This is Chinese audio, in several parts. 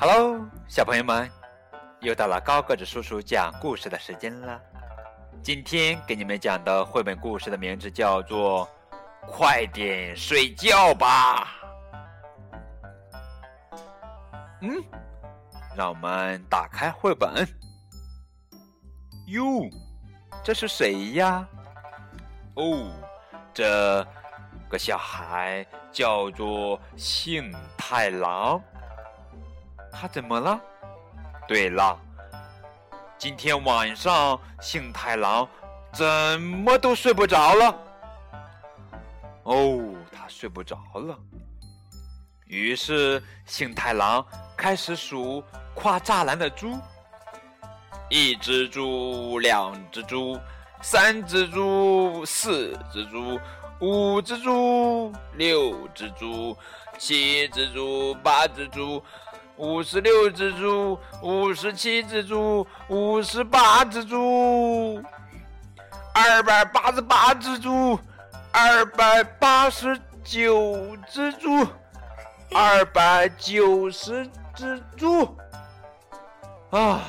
Hello，小朋友们，又到了高个子叔叔讲故事的时间了。今天给你们讲的绘本故事的名字叫做《快点睡觉吧》。嗯，让我们打开绘本。哟，这是谁呀？哦，这个小孩叫做幸太郎。他怎么了？对了，今天晚上幸太郎怎么都睡不着了。哦，他睡不着了。于是幸太郎开始数跨栅栏的猪：一只猪，两只猪，三只猪，四只猪，五只猪，六只猪，七只猪，八只猪。五十六只猪，五十七只猪，五十八只猪，二百八十八只猪，二百八十九只猪，二百九十只猪。啊！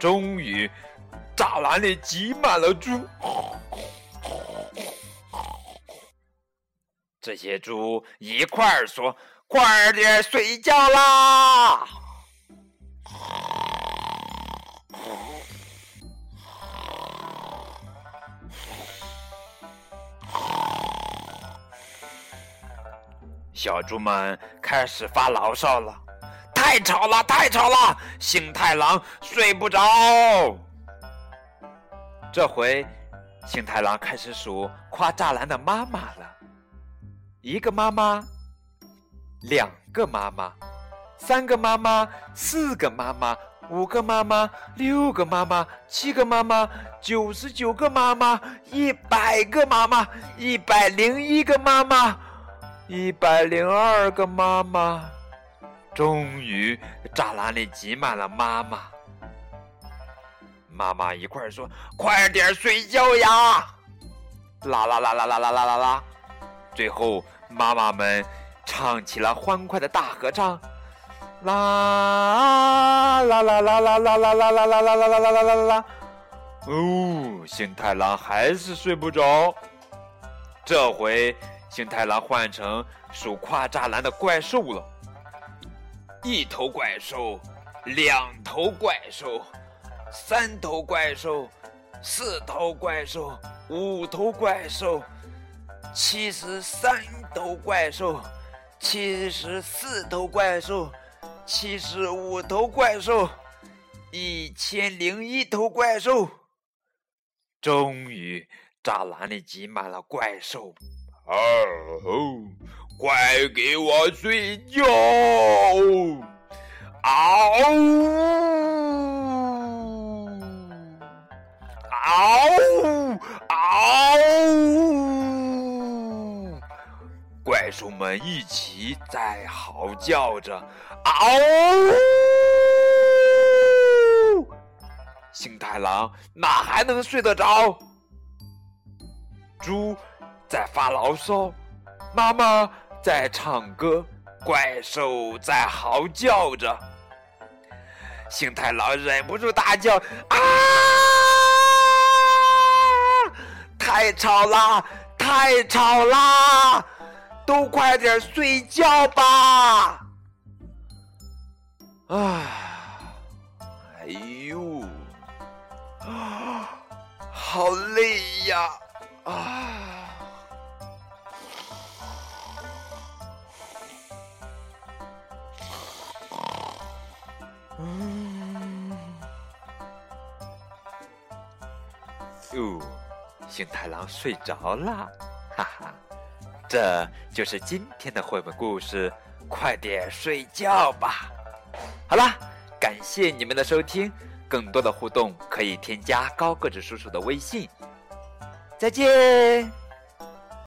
终于，栅栏里挤满了猪。这些猪一块儿说。快点睡觉啦！小猪们开始发牢骚了：“太吵了，太吵了！星太郎睡不着。”这回，星太郎开始数跨栅栏的妈妈了，一个妈妈。两个妈妈，三个妈妈，四个妈妈，五个妈妈，六个妈妈，七个妈妈，九十九个妈妈，一百个妈妈，一百零一个妈妈，一百零二个妈妈。终于，栅栏里挤满了妈妈。妈妈一块儿说：“快点睡觉呀！”啦啦啦啦啦啦啦啦啦。最后，妈妈们。唱起了欢快的大合唱，啦啦啦啦啦啦啦啦啦啦啦啦啦啦啦啦啦！哦，幸太郎还是睡不着。这回幸太郎换成数跨栅栏的怪兽了：一头怪兽，两头怪兽，三头怪兽，四头怪兽，五头怪兽，七十三头怪兽。七十四头怪兽，七十五头怪兽，一千零一头怪兽。终于，栅栏里挤满了怪兽。哦，快给我睡觉！嗷！呜！猪们一起在嚎叫着，嗷！星太郎哪还能睡得着？猪在发牢骚，妈妈在唱歌，怪兽在嚎叫着。星太郎忍不住大叫：“啊！太吵啦！太吵啦！”都快点睡觉吧！啊，哎呦，啊，好累呀！啊，嗯，哟，幸太郎睡着了，哈哈。这就是今天的绘本故事，快点睡觉吧。好啦，感谢你们的收听，更多的互动可以添加高个子叔叔的微信。再见。